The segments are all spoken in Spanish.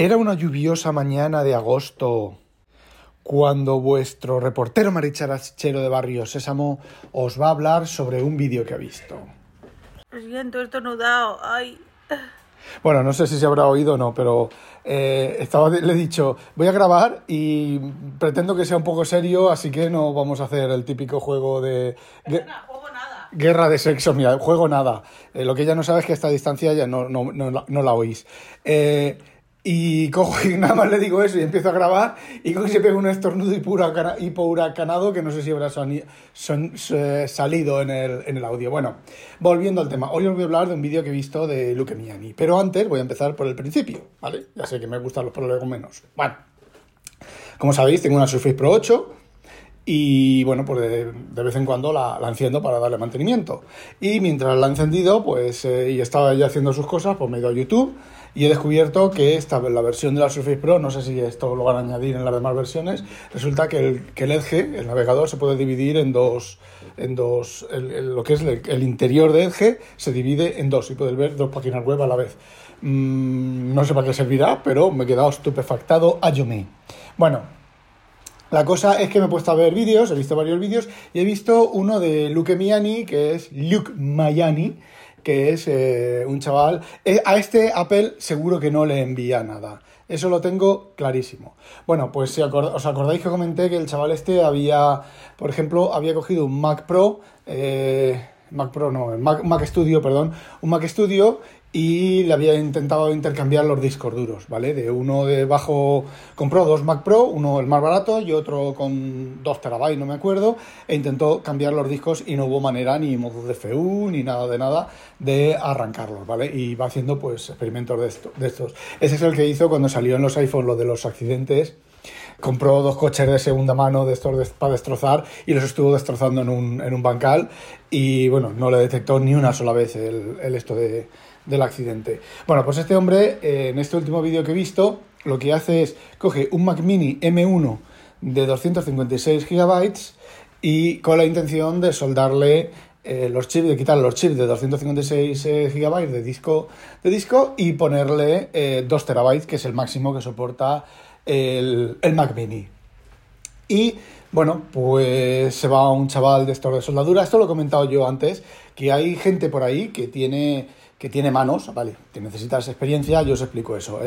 Era una lluviosa mañana de agosto cuando vuestro reportero maricharachero de Barrio Sésamo os va a hablar sobre un vídeo que ha visto. Lo siento, estornudado. Ay. Bueno, no sé si se habrá oído o no, pero eh, estaba, le he dicho, voy a grabar y pretendo que sea un poco serio, así que no vamos a hacer el típico juego de... juego nada. Guerra de sexo, mira, juego nada. Eh, lo que ya no sabes es que a esta distancia ya no, no, no, la- no la oís. Eh, y cojo y nada más le digo eso y empiezo a grabar y cojo y se pega un estornudo y pura cana- hipahuracanado que no sé si habrá son- salido en el, en el audio. Bueno, volviendo al tema. Hoy os voy a hablar de un vídeo que he visto de Luke Miani. Pero antes voy a empezar por el principio, ¿vale? Ya sé que me gustan los problemas menos. Bueno, como sabéis, tengo una Surface Pro 8 y bueno, pues de, vez en cuando la, la enciendo para darle mantenimiento. Y mientras la he encendido, pues, eh, y estaba ya haciendo sus cosas, pues me he ido a YouTube y he descubierto que esta, la versión de la Surface Pro, no sé si esto lo van a añadir en las demás versiones, resulta que el, Edge, el navegador, se puede dividir en dos, en dos, lo que es el, interior de Edge se divide en dos y puedes ver dos páginas web a la vez. Mm, no sé para qué servirá, pero me he quedado estupefactado a. Bueno, la cosa es que me he puesto a ver vídeos, he visto varios vídeos y he visto uno de Luke Miani, que es Luke Mayani, que es eh, un chaval. eh, a este Apple seguro que no le envía nada. Eso lo tengo clarísimo. Bueno, pues si acord- os acordáis que comenté que el chaval este había, por ejemplo, había cogido un Mac Pro, eh, Mac Pro no, Mac, Mac Studio, perdón, un Mac Studio y le había intentado intercambiar los discos duros, ¿vale? De uno de bajo, compró dos Mac Pro, uno el más barato y otro con 2 terabytes, no me acuerdo, e intentó cambiar los discos y no hubo manera ni modo de FU ni nada de nada de arrancarlos, ¿vale? Y va haciendo pues experimentos de, esto- de estos. Ese es el que hizo cuando salió en los iPhone lo de los accidentes compró dos coches de segunda mano de estos de- para destrozar y los estuvo destrozando en un, en un bancal y bueno, no le detectó ni una sola vez el, el esto de, del accidente. Bueno, pues este hombre eh, en este último vídeo que he visto lo que hace es coge un Mac Mini M1 de 256 gigabytes y con la intención de soldarle eh, los chips, de quitar los chips de 256 eh, gigabytes de disco, de disco y ponerle eh, 2 terabytes, que es el máximo que soporta el, el Mac Mini. Y bueno, pues se va un chaval de estos de soldadura. Esto lo he comentado yo antes, que hay gente por ahí que tiene, que tiene manos, ¿vale? Que necesitas experiencia, yo os explico eso.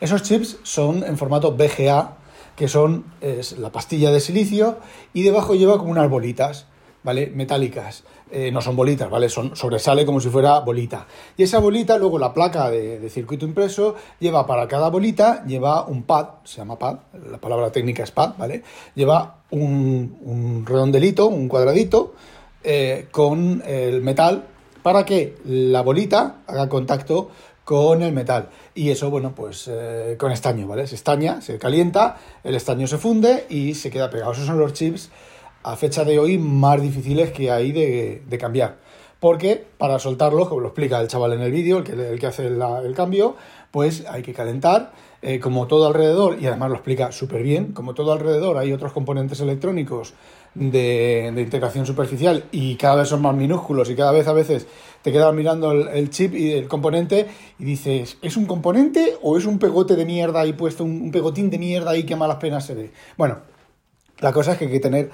Esos chips son en formato VGA, que son es la pastilla de silicio, y debajo lleva como unas bolitas, ¿vale? Metálicas. Eh, no son bolitas, ¿vale? Son, sobresale como si fuera bolita. Y esa bolita, luego la placa de, circuito impreso, lleva para cada bolita, lleva un pad, se llama pad, la palabra técnica es pad, ¿vale? Lleva un, un redondelito, un cuadradito, eh, con el metal, para que la bolita haga contacto con el metal. Y eso, bueno, pues eh, con estaño, ¿vale? Se estaña, se calienta, el estaño se funde y se queda pegado. Esos son los chips a fecha de hoy más difíciles que hay de, cambiar. Porque para soltarlos, como lo explica el chaval en el vídeo, el que, el que hace el cambio, pues hay que calentar, eh, como todo alrededor, y además lo explica súper bien, como todo alrededor hay otros componentes electrónicos de, de integración superficial y cada vez son más minúsculos y cada vez a veces te quedas mirando el, chip y el componente y dices, ¿es un componente o es un pegote de mierda ahí puesto, un, pegotín de mierda ahí que malas penas se ve? Bueno, la cosa es que hay que tener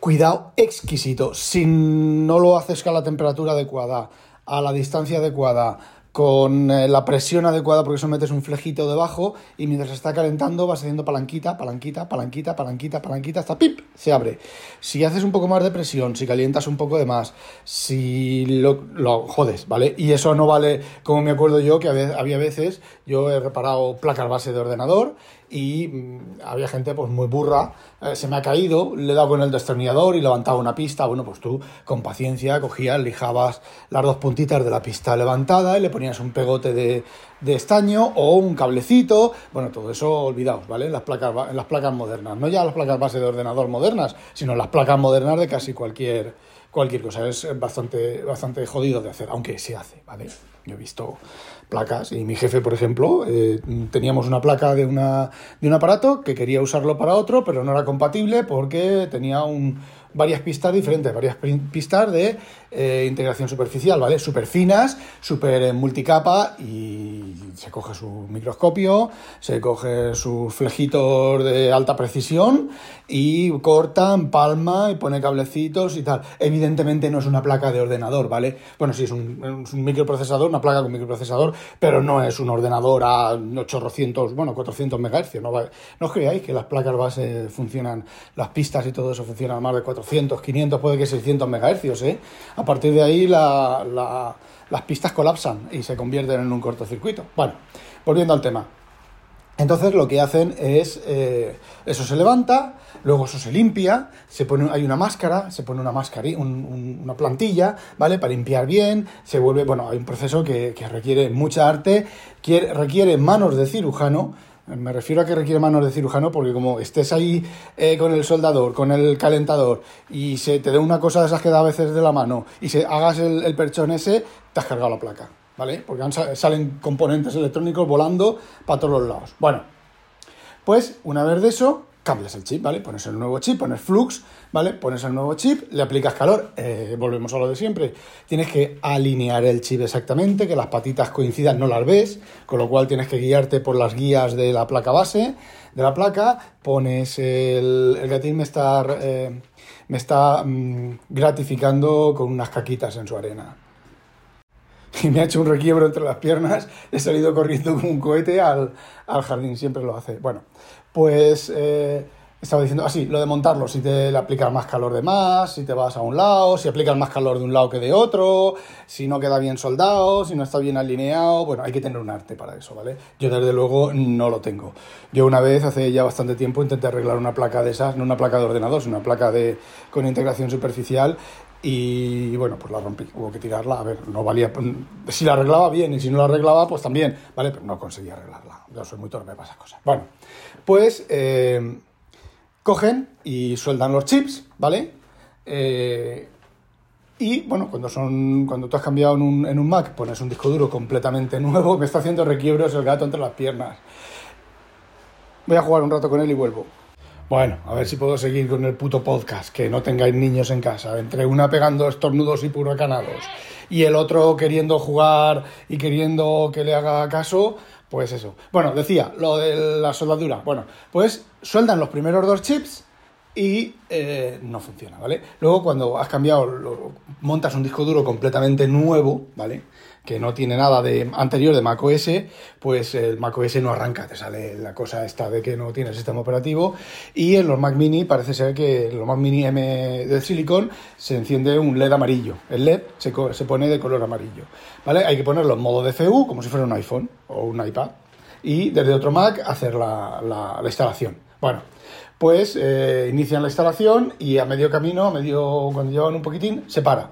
cuidado exquisito. Si no lo haces a la temperatura adecuada, a la distancia adecuada, con eh, la presión adecuada, porque eso metes un flejito debajo y mientras está calentando vas haciendo palanquita, palanquita, palanquita, palanquita, palanquita, hasta pip, se abre. Si haces un poco más de presión, si calientas un poco de más, si lo, lo jodes, ¿vale? Y eso no vale, como me acuerdo yo, que había veces, yo he reparado placas base de ordenador y mm, había gente pues muy burra, eh, se me ha caído, le he dado con el destornillador y levantaba una pista, bueno, pues tú con paciencia cogías, lijabas las dos puntitas de la pista levantada y le ponías un pegote de, de estaño o un cablecito, bueno, todo eso olvidaos, ¿vale? Las placas, en las placas modernas, no ya las placas base de ordenador modernas, sino las placas modernas de casi cualquier, cualquier cosa, es bastante, bastante jodido de hacer, aunque se hace, ¿vale? Yo he visto placas y mi jefe, por ejemplo, eh, teníamos una placa de, una, de un aparato que quería usarlo para otro, pero no era compatible porque tenía un, varias pistas diferentes, varias pistas de eh, integración superficial, ¿vale? Súper finas, súper multicapa y se coge su microscopio, se coge sus flejitos de alta precisión y corta, empalma y pone cablecitos y tal. Evidentemente no es una placa de ordenador, ¿vale? Bueno, sí, es un, es un microprocesador, una placa con microprocesador, pero no es un ordenador a 800, bueno, 400 MHz. No, no os creáis que las placas base funcionan, las pistas y todo eso funcionan a más de 400, 500, puede que 600 MHz, ¿eh? A partir de ahí la, la, las pistas colapsan y se convierten en un cortocircuito. Bueno, volviendo al tema. Entonces lo que hacen es, eh, eso se levanta, luego eso se limpia, se pone, hay una máscara, se pone una máscara, un, un, una plantilla, ¿vale? Para limpiar bien, se vuelve, bueno, hay un proceso que, que requiere mucha arte, que requiere manos de cirujano, me refiero a que requiere manos de cirujano porque como estés ahí eh, con el soldador, con el calentador y se te dé una cosa de esas que da a veces de la mano y se hagas el, el perchón ese, te has cargado la placa. ¿vale? Porque salen componentes electrónicos volando para todos los lados. Bueno, pues una vez de eso, cambias el chip, ¿vale? Pones el nuevo chip, pones flux, ¿vale? Pones el nuevo chip, le aplicas calor, eh, volvemos a lo de siempre. Tienes que alinear el chip exactamente, que las patitas coincidan, no las ves, con lo cual tienes que guiarte por las guías de la placa base, de la placa, pones el, el gatín me está, eh, me está mmm, gratificando con unas caquitas en su arena y me ha hecho un requiebro entre las piernas, he salido corriendo como un cohete al, al jardín, siempre lo hace. Bueno, pues eh, estaba diciendo así, lo de montarlo, si te le aplicas más calor de más, si te vas a un lado, si aplicas más calor de un lado que de otro, si no queda bien soldado, si no está bien alineado, bueno, hay que tener un arte para eso, ¿vale? Yo desde luego no lo tengo. Yo una vez, hace ya bastante tiempo, intenté arreglar una placa de esas, no una placa de ordenador, sino una placa de, con integración superficial y bueno, pues la rompí, hubo que tirarla, a ver, no valía, si la arreglaba bien y si no la arreglaba, pues también, ¿vale? Pero no conseguí arreglarla, yo soy muy torpe para esas cosas. Bueno, pues eh, cogen y sueldan los chips, ¿vale? Eh, y bueno, cuando son cuando tú has cambiado en un, en un Mac, pones un disco duro completamente nuevo, me está haciendo requiebros el gato entre las piernas. Voy a jugar un rato con él y vuelvo. Bueno, a ver si puedo seguir con el puto podcast, que no tengáis niños en casa. Entre una pegando estornudos y puracanados y el otro queriendo jugar y queriendo que le haga caso, pues eso. Bueno, decía, lo de la soldadura. Bueno, pues sueldan los primeros dos chips y eh, no funciona, ¿vale? Luego cuando has cambiado, lo, montas un disco duro completamente nuevo, ¿vale? que no tiene nada de anterior de macOS, pues el macOS no arranca, te sale la cosa esta de que no tiene el sistema operativo y en los Mac Mini parece ser que en los Mac Mini M de Silicon se enciende un LED amarillo, el LED se, se pone de color amarillo, ¿vale? Hay que ponerlo en modo DFU como si fuera un iPhone o un iPad y desde otro Mac hacer la, la, la instalación. Bueno, pues eh, inician la instalación y a medio camino, a medio cuando llevan un poquitín, se para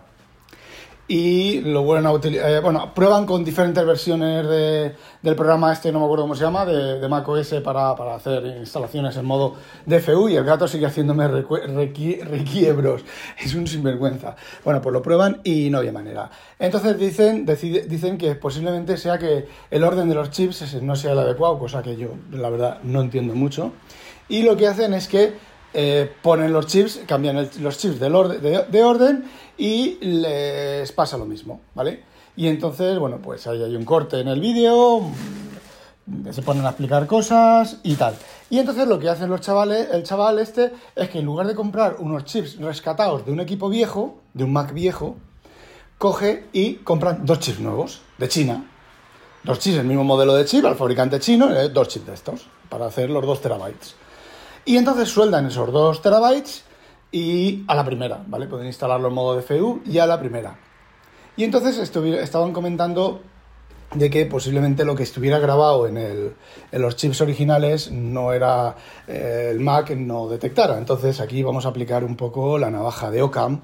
y lo vuelven a utilizar. Eh, bueno, prueban con diferentes versiones de, del programa este, no me acuerdo cómo se llama, de, de macOS para, para, hacer instalaciones en modo DFU y el gato sigue haciéndome requi requiebros. Es un sinvergüenza. Bueno, pues lo prueban y no había manera. Entonces dicen, decide, dicen que posiblemente sea que el orden de los chips no sea el adecuado, cosa que yo, la verdad, no entiendo mucho. Y lo que hacen es que eh, ponen los chips, cambian los chips de, de, orden y les pasa lo mismo, ¿vale? Y entonces, bueno, pues ahí hay un corte en el vídeo, se ponen a explicar cosas y tal. Y entonces lo que hacen los chavales, el chaval este, es que en lugar de comprar unos chips rescatados de un equipo viejo, de un Mac viejo, coge y compran dos chips nuevos, de China. Dos chips, el mismo modelo de chip, al fabricante chino, eh, dos chips de estos, para hacer los dos terabytes. Y entonces sueldan esos 2 terabytes y a la primera, ¿vale? Pueden instalarlo en modo DFU y a la primera. Y entonces estaban comentando de que posiblemente lo que estuviera grabado en, el, en los chips originales no era eh, el Mac no detectara. Entonces aquí vamos a aplicar un poco la navaja de Ocam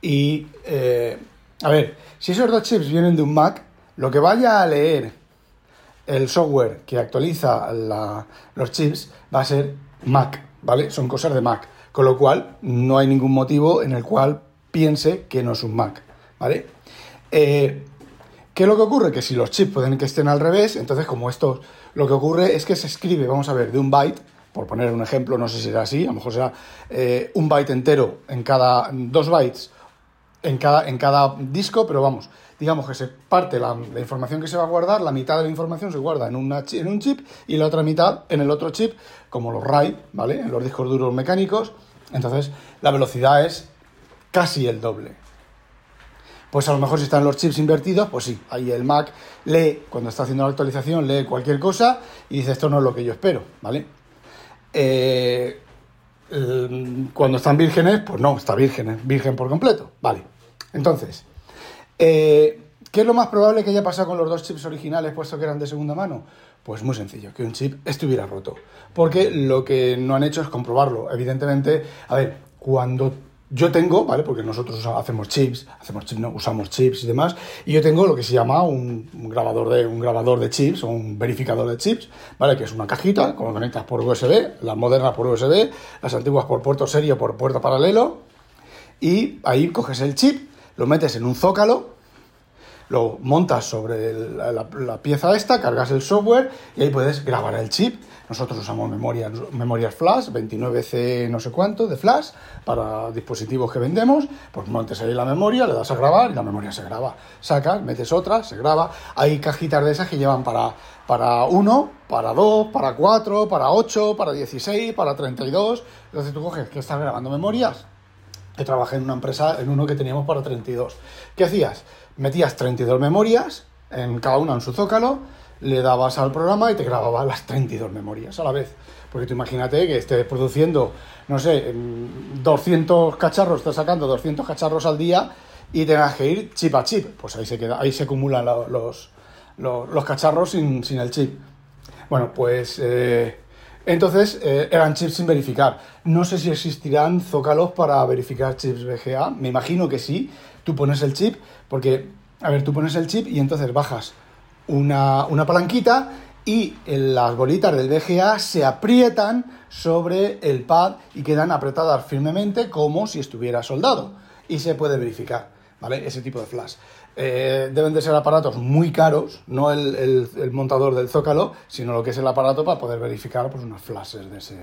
y eh, a ver, si esos dos chips vienen de un Mac, lo que vaya a leer el software que actualiza los chips va a ser Mac, ¿vale? Son cosas de Mac. Con lo cual, no hay ningún motivo en el cual piense que no es un Mac, ¿vale? Eh, ¿Qué es lo que ocurre? Que si los chips pueden que estén al revés, entonces como esto, lo que ocurre es que se escribe, vamos a ver, de un byte, por poner un ejemplo, no sé si será así, a lo mejor será eh, un byte entero en cada, dos bytes en cada, en cada disco, pero vamos, digamos que se parte la, información que se va a guardar, la mitad de la información se guarda en, una, en un chip y la otra mitad en el otro chip, como los RAID, ¿vale? En los discos duros mecánicos. Entonces, la velocidad es casi el doble. Pues a lo mejor si están los chips invertidos, pues sí, ahí el Mac lee, cuando está haciendo la actualización, lee cualquier cosa y dice esto no es lo que yo espero, ¿vale? Eh, cuando están vírgenes, pues no, está virgen, virgen por completo, vale. Entonces, eh, ¿qué es lo más probable que haya pasado con los dos chips originales puesto que eran de segunda mano? Pues muy sencillo, que un chip estuviera roto. Porque lo que no han hecho es comprobarlo. Evidentemente, a ver, cuando yo tengo, ¿vale? Porque nosotros hacemos chips, hacemos chips, no, usamos chips y demás, y yo tengo lo que se llama un, grabador de un grabador de chips o un verificador de chips, ¿vale? Que es una cajita, como conectas por USB, las modernas por USB, las antiguas por puerto serie o por puerto paralelo, y ahí coges el chip, lo metes en un zócalo, lo montas sobre la pieza esta, cargas el software y ahí puedes grabar el chip. Nosotros usamos memorias, memorias flash, 29C no sé cuánto de flash, para dispositivos que vendemos. Pues montes ahí la memoria, le das a grabar y la memoria se graba. Sacas, metes otra, se graba. Hay cajitas de esas que llevan para, para 1, para 2, para 4, para 8, para 16, para 32. Entonces tú coges que estás grabando memorias, que trabajé en una empresa, en uno que teníamos para 32. ¿Qué hacías? Metías 32 memorias, en cada una en su zócalo, le dabas al programa y te grababa las 32 memorias a la vez. Porque tú imagínate que estés produciendo, no sé, en 200 cacharros, estás sacando 200 cacharros al día y tengas que ir chip a chip. Pues ahí se, queda, ahí se acumulan la- los, los, los cacharros sin, sin el chip. Bueno, pues eh, entonces eh, eran chips sin verificar. No sé si existirán zócalos para verificar chips VGA. Me imagino que sí. Tú pones el chip, porque, a ver, tú pones el chip y entonces bajas una, una palanquita y las bolitas del VGA se aprietan sobre el pad y quedan apretadas firmemente como si estuviera soldado. Y se puede verificar, ¿vale? Ese tipo de flash. Eh, deben de ser aparatos muy caros, no el, el- montador del zócalo, sino lo que es el aparato para poder verificar pues, unos flashes de ese,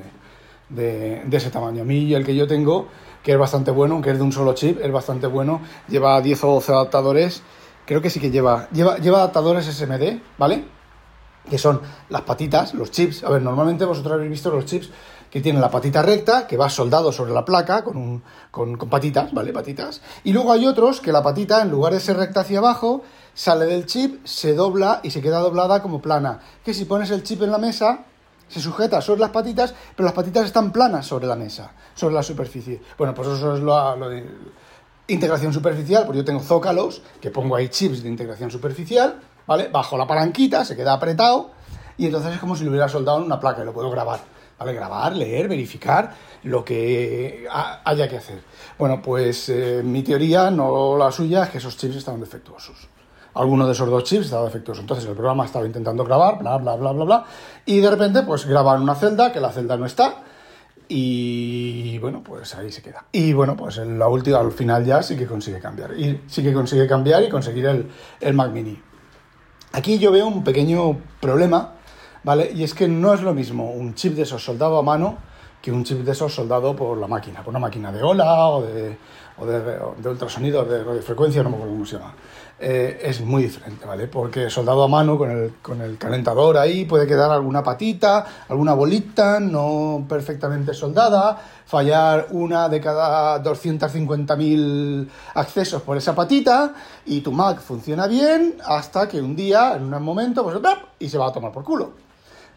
de, de ese tamaño. A mí el que yo tengo, que es bastante bueno, aunque es de un solo chip, es bastante bueno, lleva 10 o 12 adaptadores, creo que sí que lleva, lleva, lleva adaptadores SMD, ¿vale? que son las patitas, los chips. A ver, normalmente vosotros habéis visto los chips que tienen la patita recta, que va soldado sobre la placa con, un, con, patitas, ¿vale? Patitas. Y luego hay otros que la patita, en lugar de ser recta hacia abajo, sale del chip, se dobla y se queda doblada como plana. Que si pones el chip en la mesa, se sujeta sobre las patitas, pero las patitas están planas sobre la mesa, sobre la superficie. Bueno, pues eso es lo, lo de integración superficial, pues yo tengo zócalos, que pongo ahí chips de integración superficial, ¿vale? Bajo la palanquita, se queda apretado, y entonces es como si lo hubiera soldado en una placa y lo puedo grabar, ¿vale? Grabar, leer, verificar lo que ha- haya que hacer. Bueno, pues eh, mi teoría, no la suya, es que esos chips estaban defectuosos. Alguno de esos dos chips estaba defectuoso. Entonces el programa estaba intentando grabar, bla, bla, bla, bla, bla, y de repente, pues graban una celda, que la celda no está, y bueno, pues ahí se queda. Y bueno, pues en la última, al final ya sí que consigue cambiar. Y sí que consigue cambiar y conseguir el, el Mac Mini. Aquí yo veo un pequeño problema, ¿vale? Y es que no es lo mismo un chip de esos soldado a mano que un chip de esos soldado por la máquina, por una máquina de ola o de, o de, ultrasonido, de radiofrecuencia, no me acuerdo cómo se llama. Eh, es muy diferente, ¿vale? Porque soldado a mano con el, con el calentador ahí puede quedar alguna patita, alguna bolita no perfectamente soldada, fallar una de cada 250.000 accesos por esa patita y tu Mac funciona bien hasta que un día, en un momento, pues y se va a tomar por culo.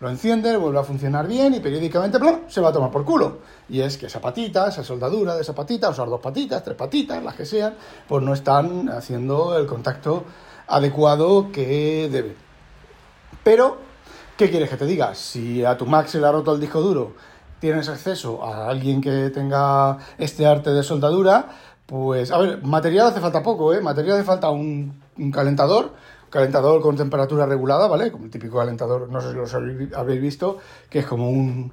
Lo enciende, vuelve a funcionar bien y periódicamente ¡plum! se va a tomar por culo. Y es que esa patita, esa soldadura de esa patita, usar dos patitas, tres patitas, las que sean, pues no están haciendo el contacto adecuado que debe. Pero, ¿qué quieres que te diga? Si a tu Mac se le ha roto el disco duro, tienes acceso a alguien que tenga este arte de soldadura, pues, a ver, material hace falta poco, ¿eh? Material hace falta un, un calentador, calentador con temperatura regulada, ¿vale? Como el típico calentador, no sé si habréis habréis visto, que es como un,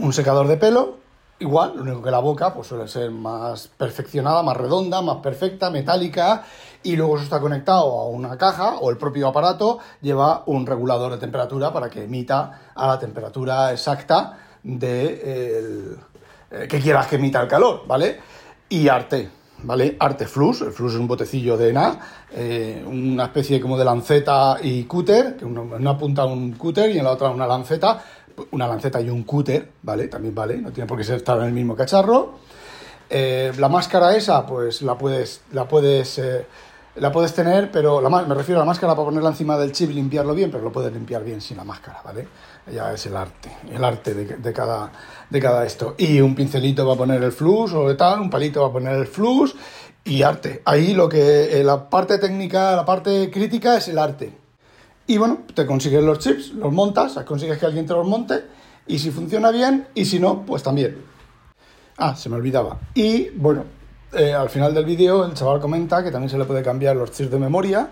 un secador de pelo, igual, lo único que la boca pues suele ser más perfeccionada, más redonda, más perfecta, metálica y luego eso está conectado a una caja o el propio aparato lleva un regulador de temperatura para que emita a la temperatura exacta de el, eh, que quieras que emita el calor, ¿vale? Y Arte, ¿vale? Arte Flux, el Flux es un botecillo de ENA, eh, una especie como de lanceta y cúter, que en una punta un cúter y en la otra una lanceta, una lanceta y un cúter, ¿vale? También vale, no tiene por qué estar en el mismo cacharro. Eh, la máscara esa, pues la puedes, la puedes, eh, la puedes tener, pero la, me refiero a la máscara para ponerla encima del chip y limpiarlo bien, pero lo puedes limpiar bien sin la máscara, ¿vale? Ya es el arte, el arte de, cada, de cada esto. Y un pincelito va a poner el flux o tal, un palito va a poner el flux y arte. Ahí lo que, eh, la parte técnica, la parte crítica es el arte. Y bueno, te consigues los chips, los montas, consigues que alguien te los monte y si funciona bien y si no, pues también. Ah, se me olvidaba. Y bueno, eh, al final del vídeo el chaval comenta que también se le puede cambiar los chips de memoria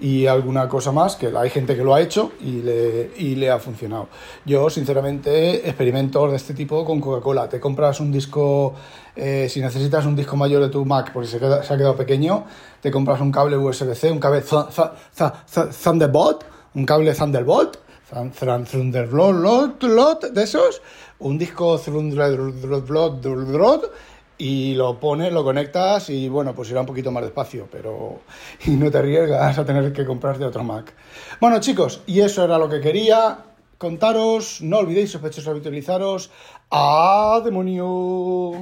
y alguna cosa más, que hay gente que lo ha hecho y le, y le ha funcionado. Yo, sinceramente, experimentos de este tipo con Coca-Cola. Te compras un disco, eh, si necesitas un disco mayor de tu Mac porque se, se ha quedado pequeño, te compras un cable USB-C, un cable Thunderbolt, un cable Thunderbolt, Thunderbolt de esos, un disco Thunderbolt y lo pones, lo conectas y bueno, pues irá un poquito más despacio, pero y no te arriesgas a tener que comprarte otro Mac. Bueno chicos, y eso era lo que quería contaros. No olvidéis sospechosos habitualizaros. ¡A demonio!